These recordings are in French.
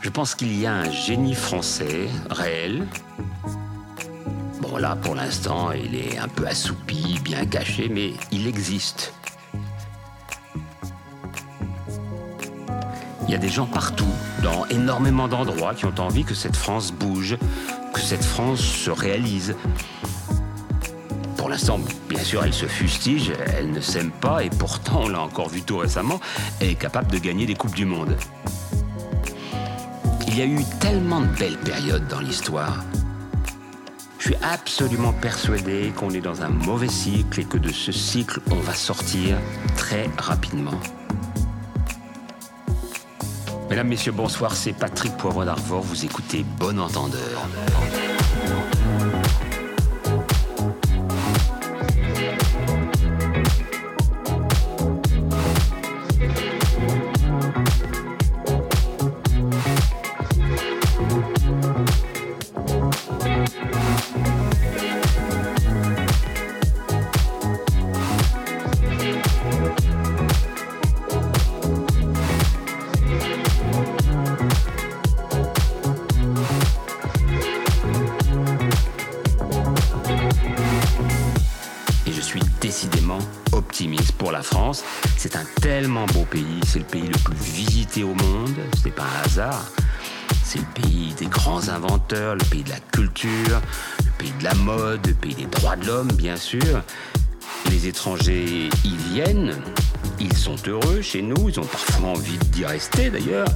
Je pense qu'il y a un génie français réel. Bon là, pour l'instant, il est un peu assoupi, bien caché, mais il existe. Il y a des gens partout, dans énormément d'endroits, qui ont envie que cette France bouge, que cette France se réalise. Pour l'instant, bien sûr, elle se fustige, elle ne s'aime pas, et pourtant, on l'a encore vu tout récemment, elle est capable de gagner des Coupes du Monde. Il y a eu tellement de belles périodes dans l'histoire. Je suis absolument persuadé qu'on est dans un mauvais cycle et que de ce cycle, on va sortir très rapidement. Mesdames, Messieurs, bonsoir, c'est Patrick Poivre d'Arvor, vous écoutez Bon Entendeur. Le pays de la culture, le pays de la mode, le pays des droits de l'homme, bien sûr. Les étrangers y viennent, ils sont heureux chez nous, ils ont parfois envie d'y rester d'ailleurs.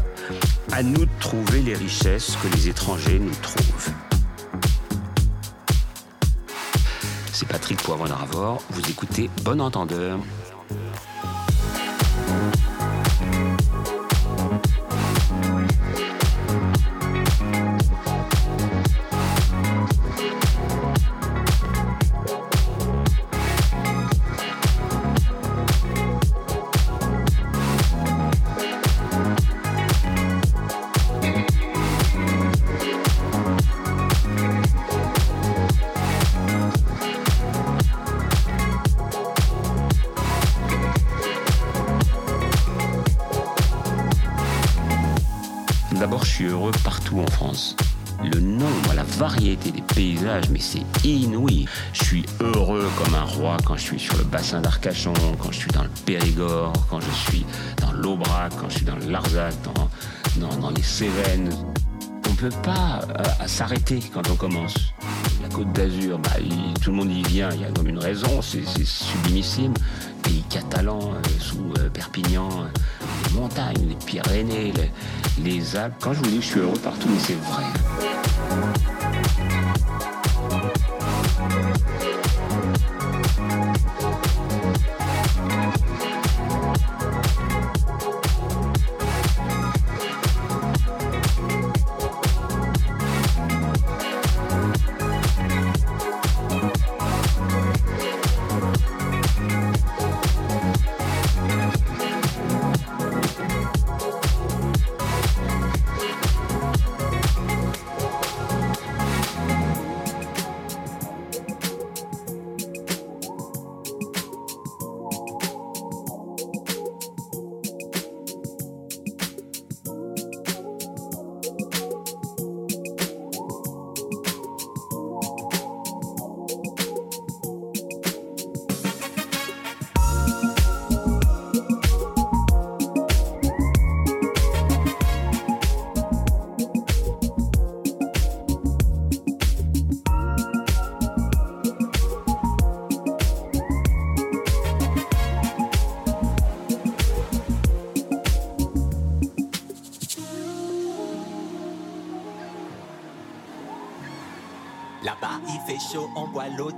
À nous de trouver les richesses que les étrangers nous trouvent. C'est Patrick Poivre d'Arvor, vous écoutez Bon Entendeur. Inouï. Je suis heureux comme un roi quand je suis sur le bassin d'Arcachon, quand je suis dans le Périgord, quand je suis dans l'Aubrac, quand je suis dans le Larzac, dans, dans, les Cévennes. On ne peut pas euh, s'arrêter quand on commence. La Côte d'Azur, bah, tout le monde y vient, il y a comme une raison, c'est sublimissime. Pays catalan, euh, sous euh, Perpignan, les montagnes, les Pyrénées, les, les Alpes. Quand je vous dis que je suis heureux partout, mais c'est vrai.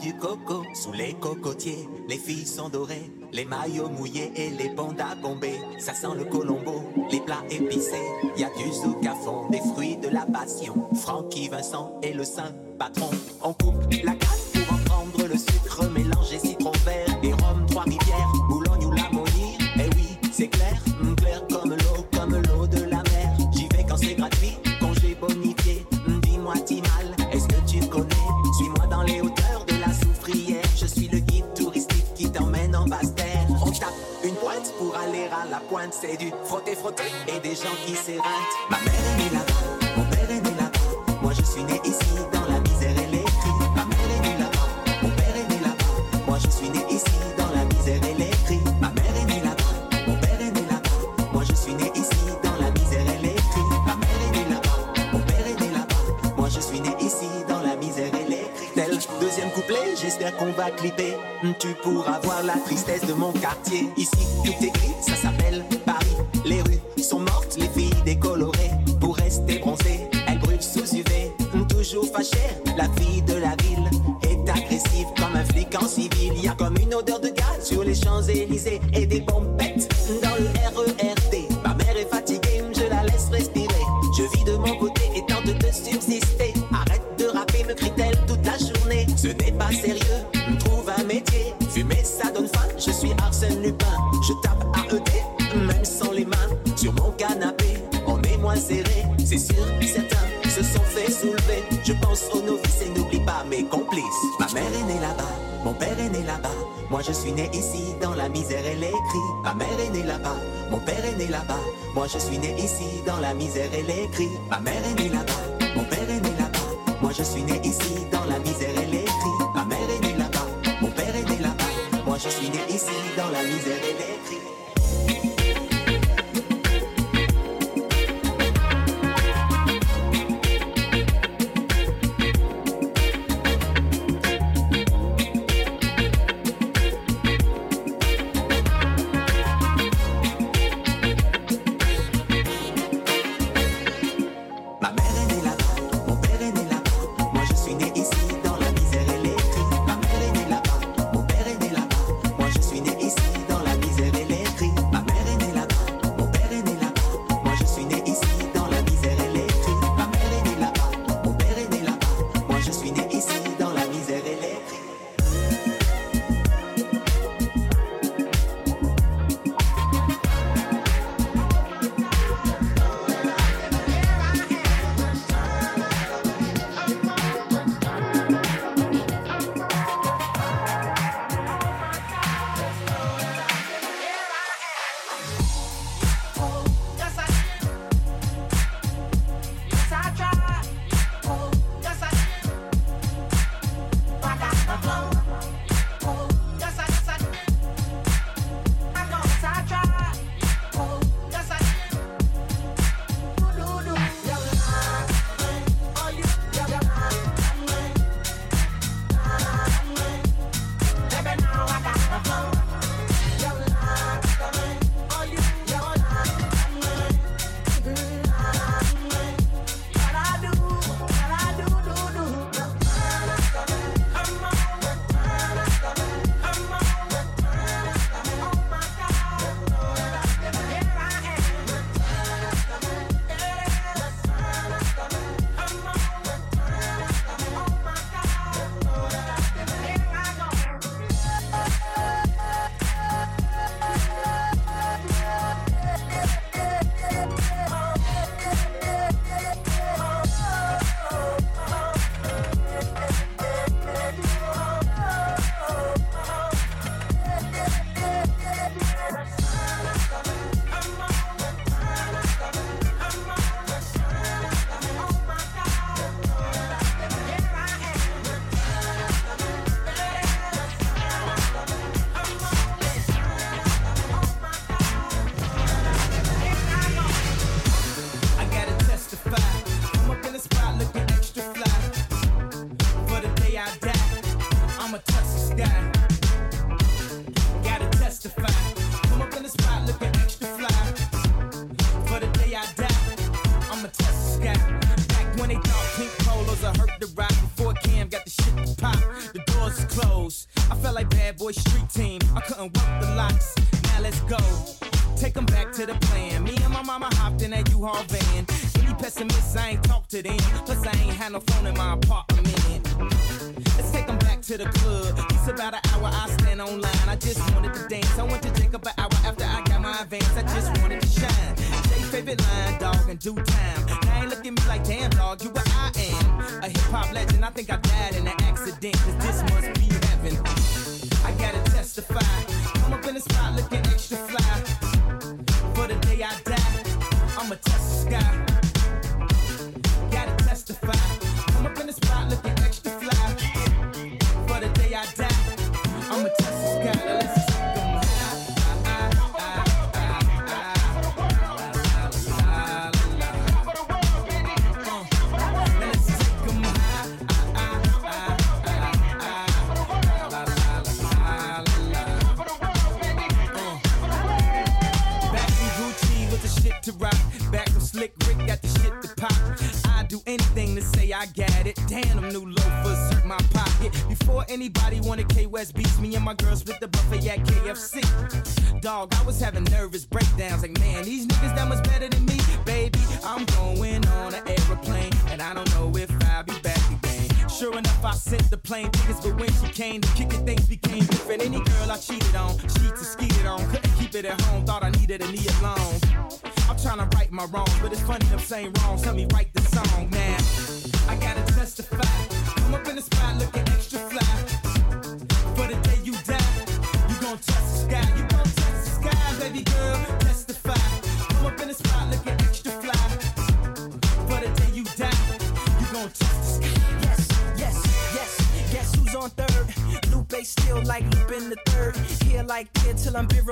Du coco sous les cocotiers. Les filles sont dorées, les maillots mouillés et les à bombés. Ça sent le colombo, les plats épicés. Y a du zouk à fond, des fruits de la passion. Francky Vincent et le saint patron. On coupe Moi, je suis né ici, dans la misère et les cris. Ma mère est née là-bas. boy street team. I couldn't work the locks. Now let's go. Take them back to the plan. Me and my mama hopped in that U-Haul van. Any pessimists, I ain't talk to them. Plus, I ain't had no phone in my apartment. Let's take them back to the club. It's about an hour I stand online. I just wanted to dance. I went to take up an hour after I got my advance. I just wanted to shine. Jay favorite line, dog, in due time. Now ain't look at me like, damn, dog, you what I am. A hip hop legend. I think I died in an accident. Cause this must be heaven testify. I'm up in the spot looking extra fly. For the day I die, I'ma test the sky. Gotta testify. Come up in the spot looking extra fly. Anything to say I got it. Damn, them new loafers hurt my pocket. Before anybody wanted K West beats, me and my girls with the buffet at KFC. Dog, I was having nervous breakdowns. Like, man, these niggas that much better than me. Baby, I'm going on an aeroplane, and I don't know if I'll be back. Sure enough, I sent the plane tickets, but when she came the kick it, things became different. Any girl I cheated on, she cheated, skeeted on, couldn't keep it at home, thought I needed a knee alone. I'm trying to right my wrongs, but it's funny them saying wrongs. Help me write the song, man. I gotta testify.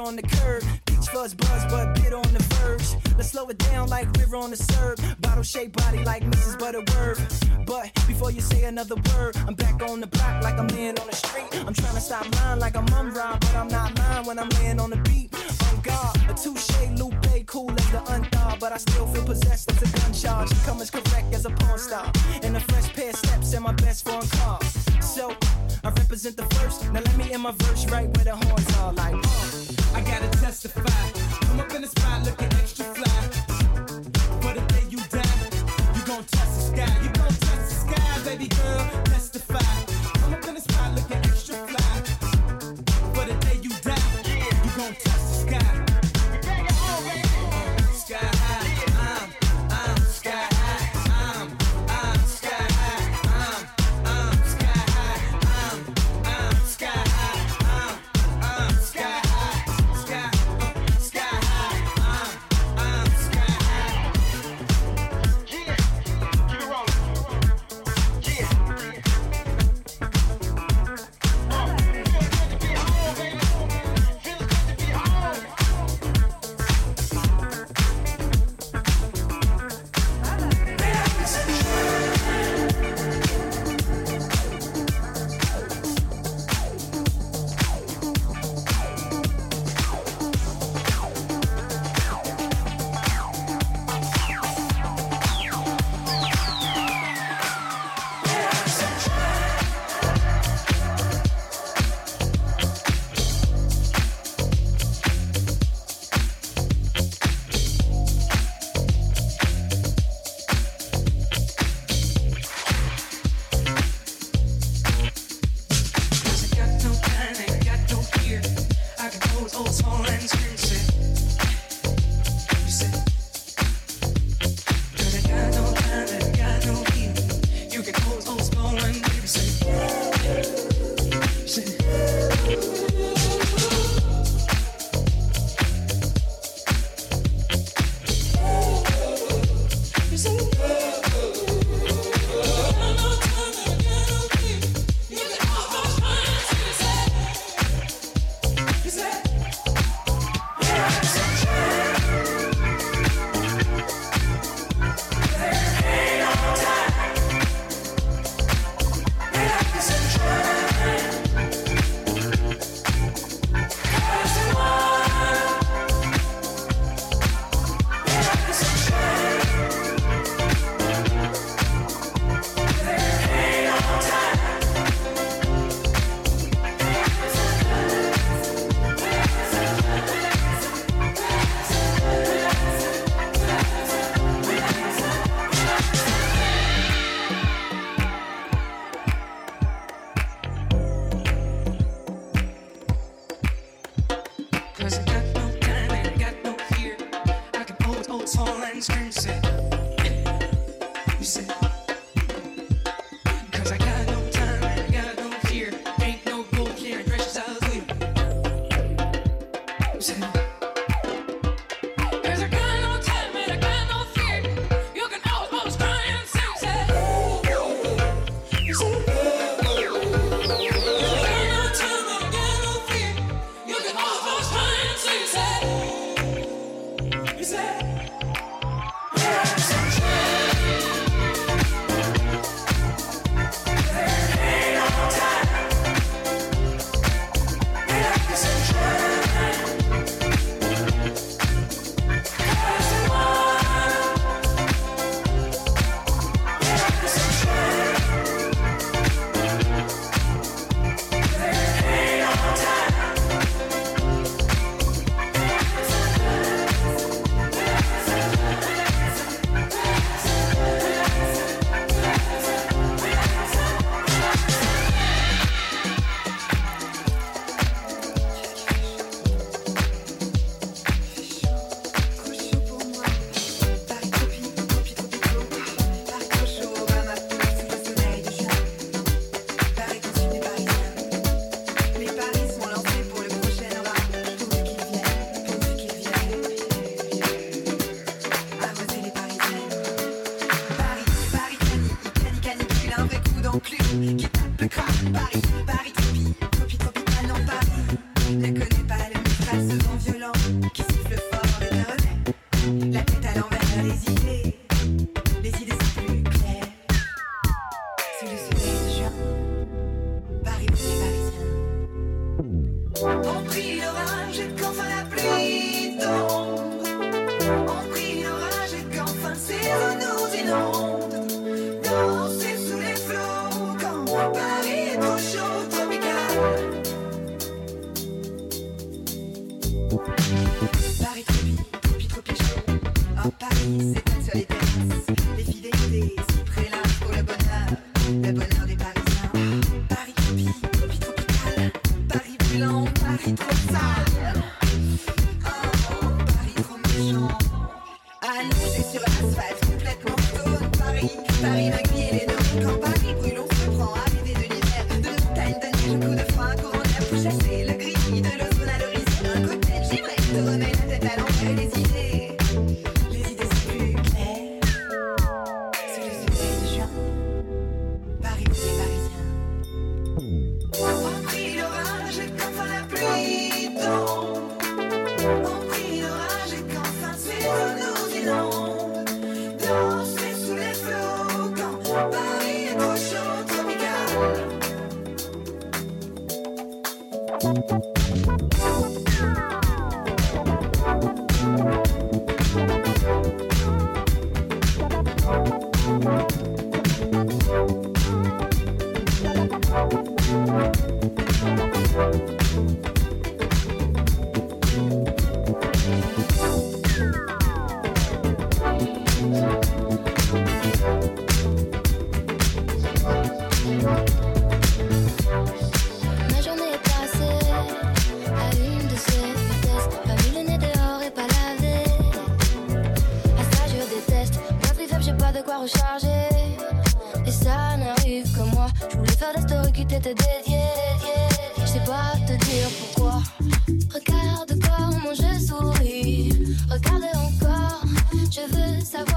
On the curb. Peach fuzz buzz, but bit on the verge. Let's slow it down like we're on the serve. Bottle shaped body like Mrs. Butterworth. But before you say another word, I'm back on the block like I'm laying on the street. I'm trying to stop lying like I'm mum rhyme, but I'm not lying when I'm laying on the beat. On God, a touche Lupe, cool as the unthaw, but I still feel possessed as a gun charge. Come as correct as a porn star. And a fresh pair of steps in my best foreign car. So I represent the first. Now let me in my verse right where the On prie l'orage et recharger. Et ça n'arrive que moi. Je voulais faire des stories qui t'étaient dédiées. Je sais pas te dire pourquoi. Regarde comment je souris. Regarde encore. Je veux savoir.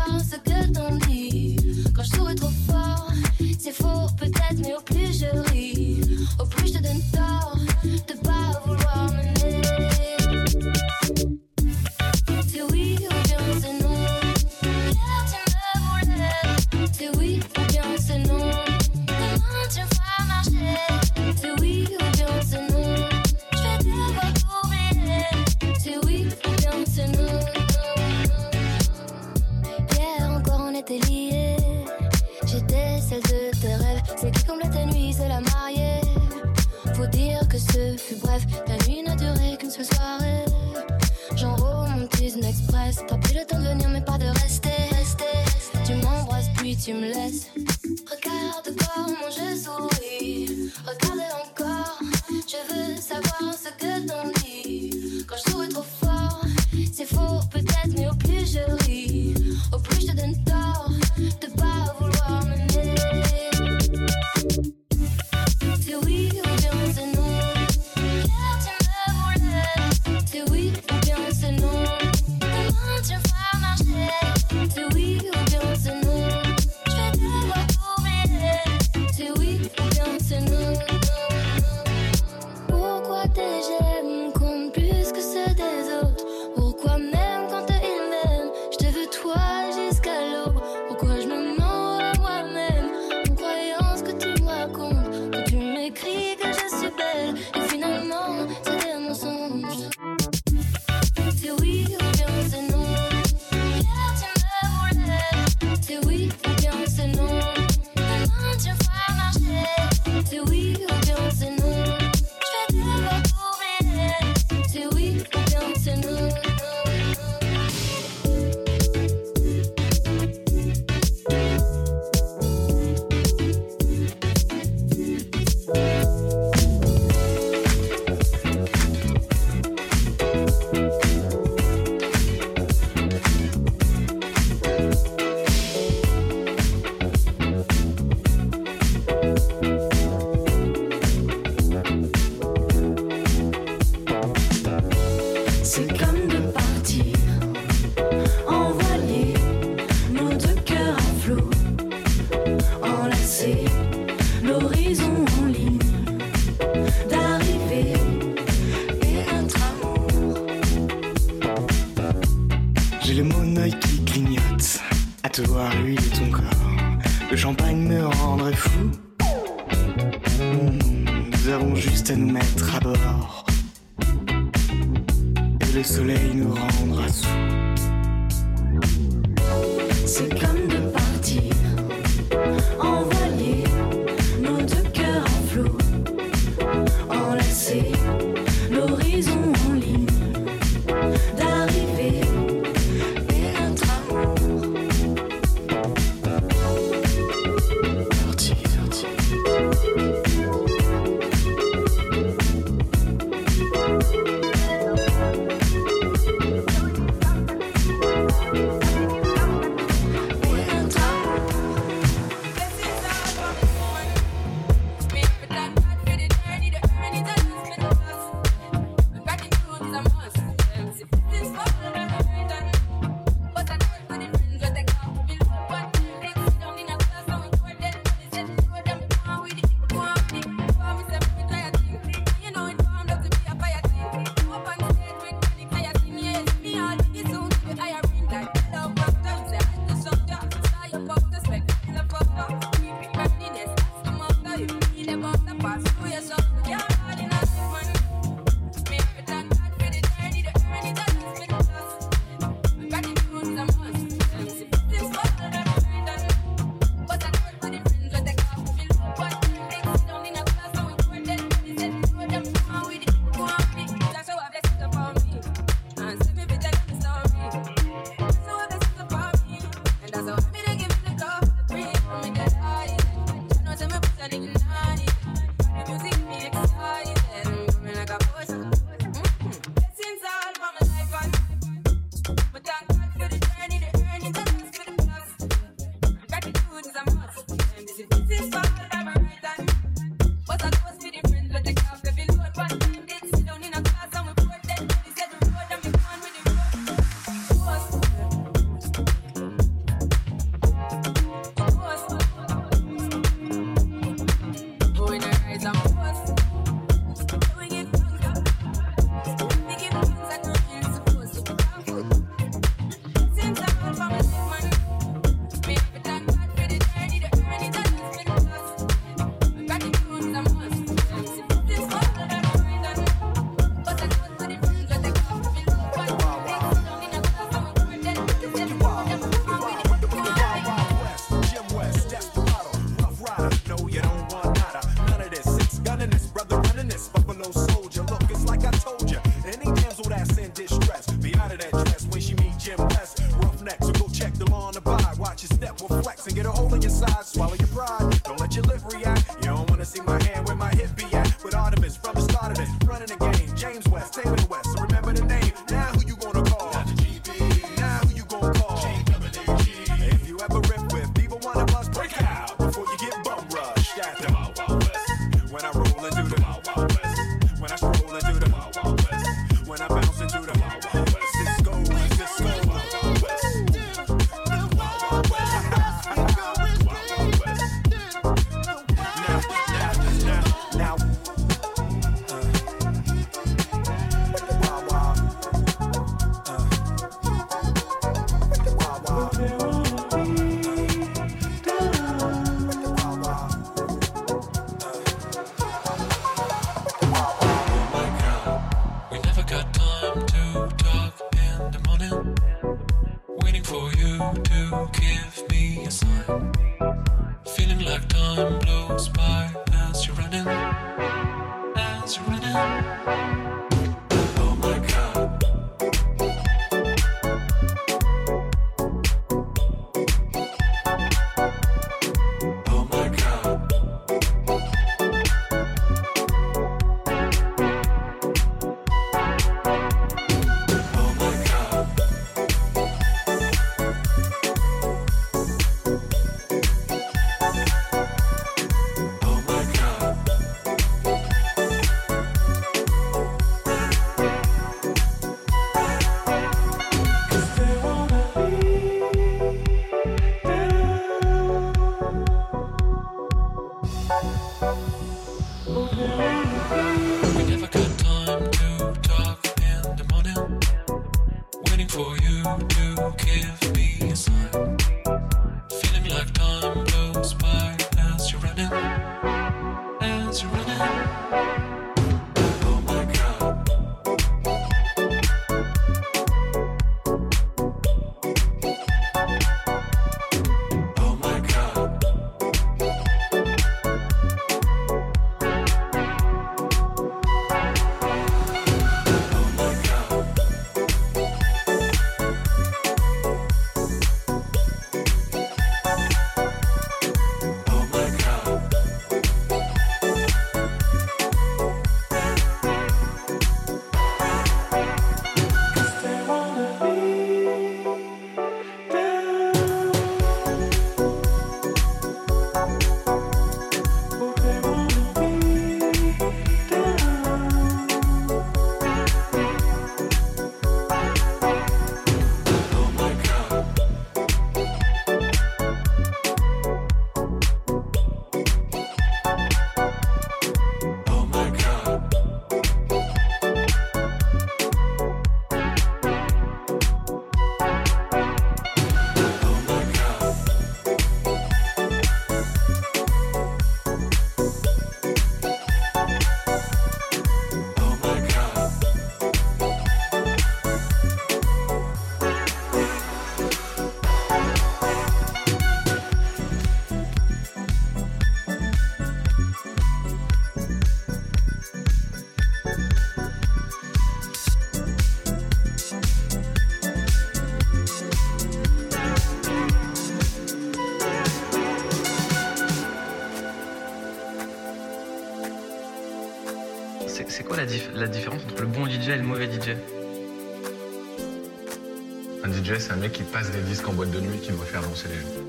Passe des disques en boîte de nuit qui doit faire danser les gens.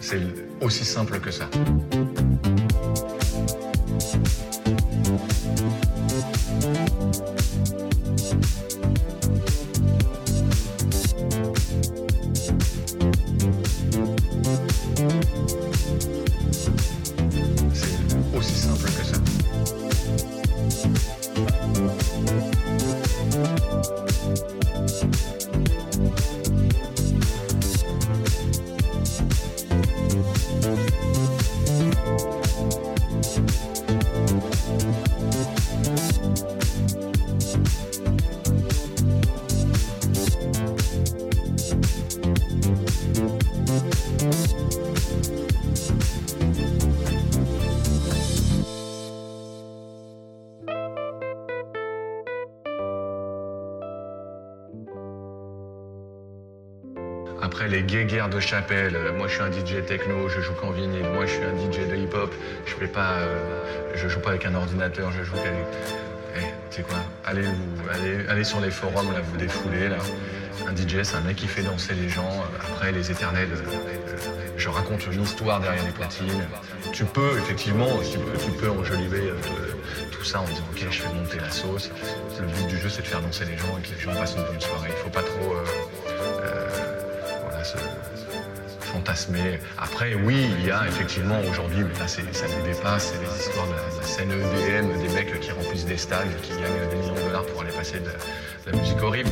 C'est aussi simple que ça. Euh, moi je suis un DJ techno, je joue qu'en vinyle, moi je suis un DJ de hip-hop, je fais pas, euh, joue pas avec un ordinateur, je joue qu'avec. Eh, sais quoi? Allez, allez, allez sur les forums là, vous défoulez là. Un DJ, c'est un mec qui fait danser les gens. Après les éternels, euh, je raconte une histoire derrière les platines. Tu peux effectivement, tu peux, enjoliver tout ça en disant ok, je fais monter la sauce. Le but du jeu, c'est de faire danser les gens et que les gens passent une bonne soirée. Il faut pas trop. Après, oui, il y a effectivement aujourd'hui, mais là ça nous dépasse, c'est les histoires de la, scène EDM, des mecs qui remplissent des stades, qui gagnent des millions de dollars pour aller passer de, la musique horrible.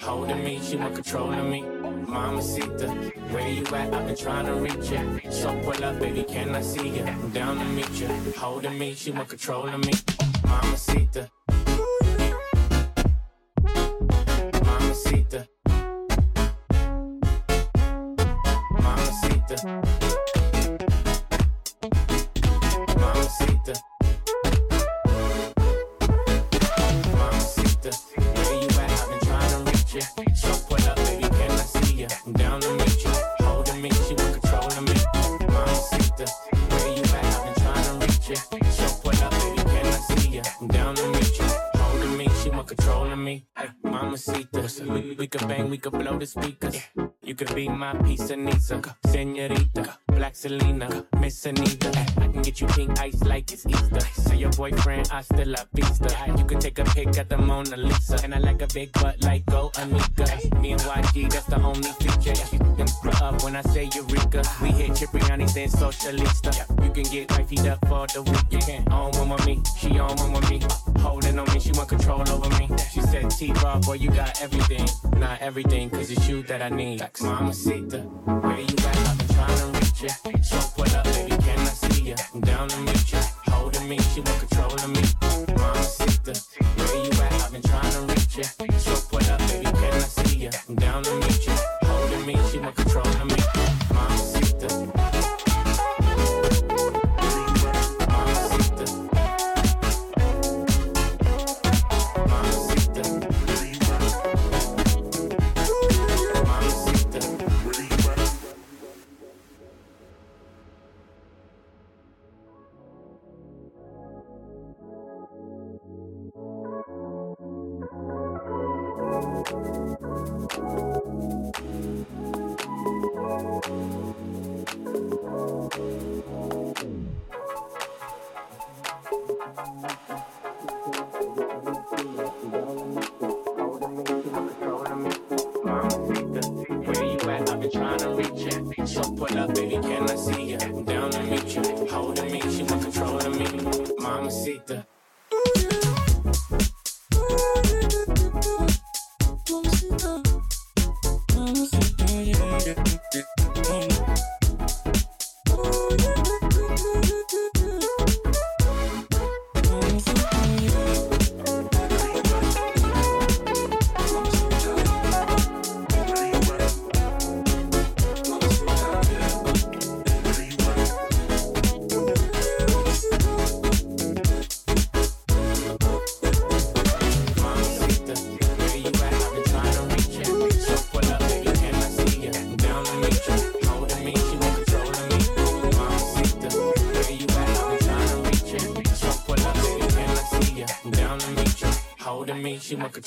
Holding me, she want control of me. Mamacita, where you at? I've been trying to reach ya. So pull up, baby, can I see ya? I'm down to meet ya. Holding me, she want control of me. Mamacita. Mamacita. could blow the speakers. Yeah. You could be my piece of Nisa, senorita, black Selena, Miss Anita. I can get you pink ice like it's Easter. So your boyfriend, I still la vista. You can take a pic at the Mona Lisa, and I like a big butt like Go Anika. Me and YG, that's the only feature. You can up when I say Eureka. We hit Cipriani, then Socialista. You can get wifey up for the weekend. On one with me, she on one with me. Holding on me, she want control over me. She said, T-Raw, boy, you got everything. Not everything, cause it's you that I need. Mamacita, where you at? I've been trying to reach ya. So pull up, baby, can I see ya? I'm down to meet ya. Holding me, she want control of me. Mamacita, where you at? I've been trying to reach ya. So up, baby,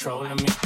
controlling me.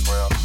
as well.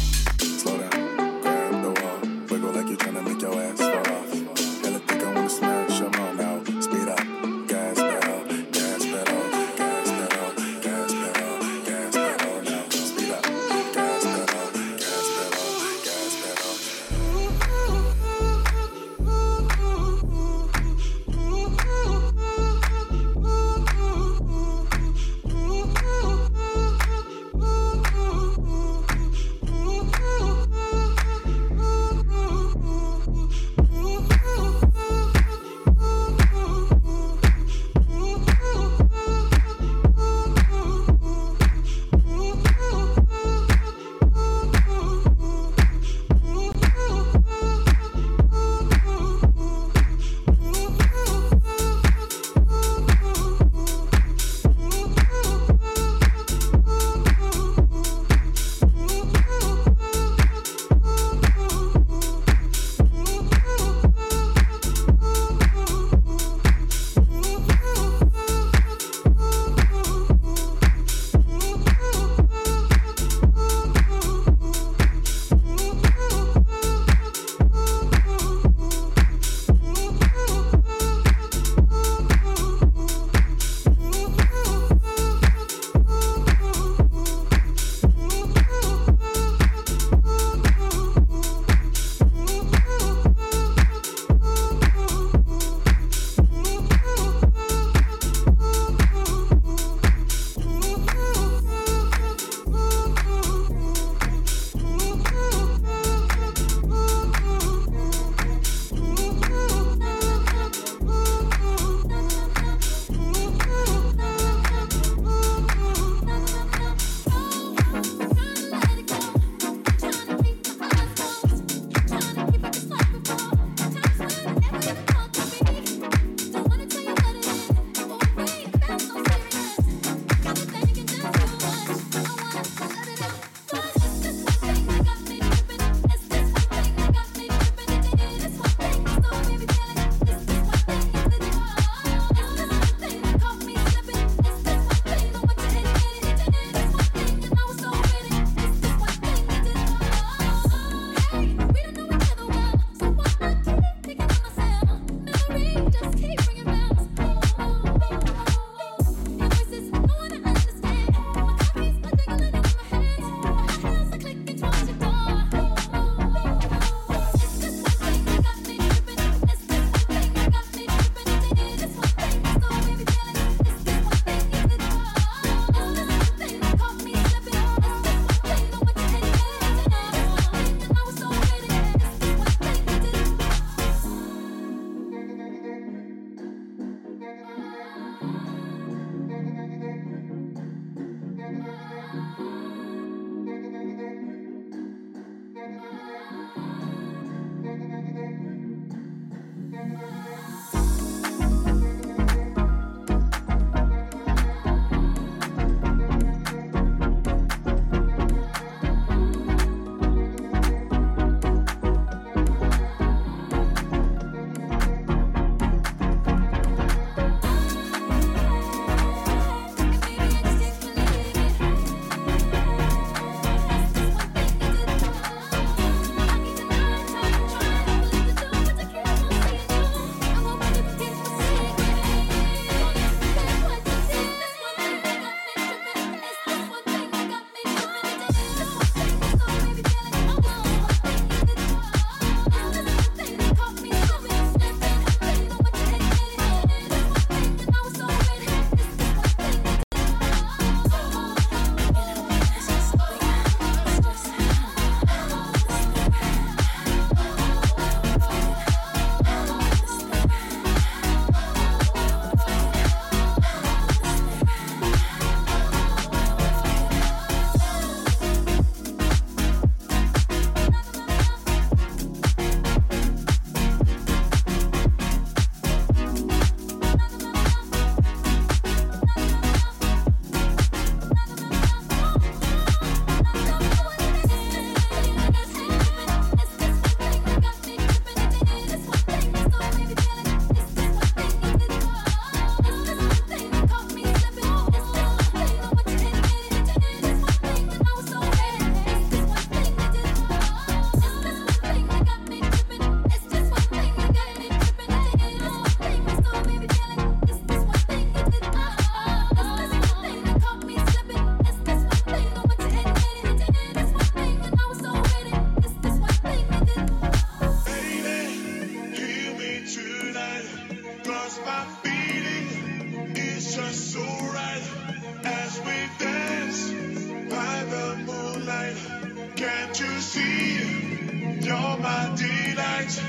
Delight.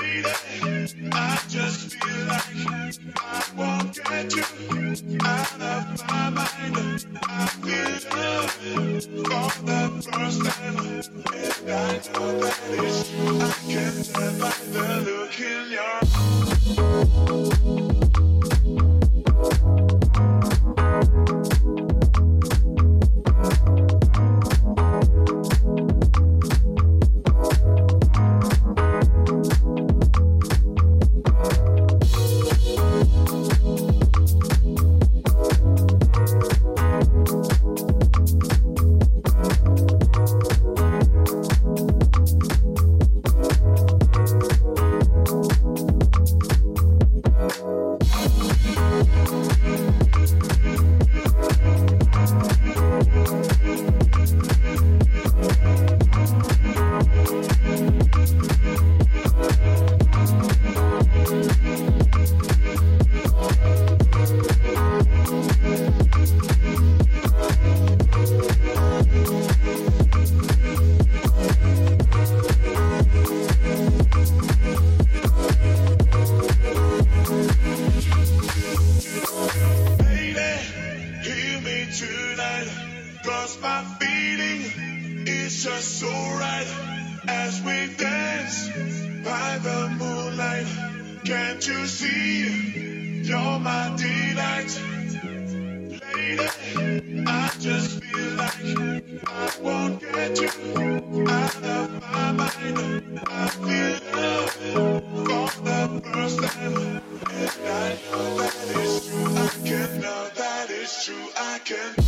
Lady, I just feel like I won't get you out of my mind. I feel love for the first time. And I know that it's, I can tell by the look in your Lady, again.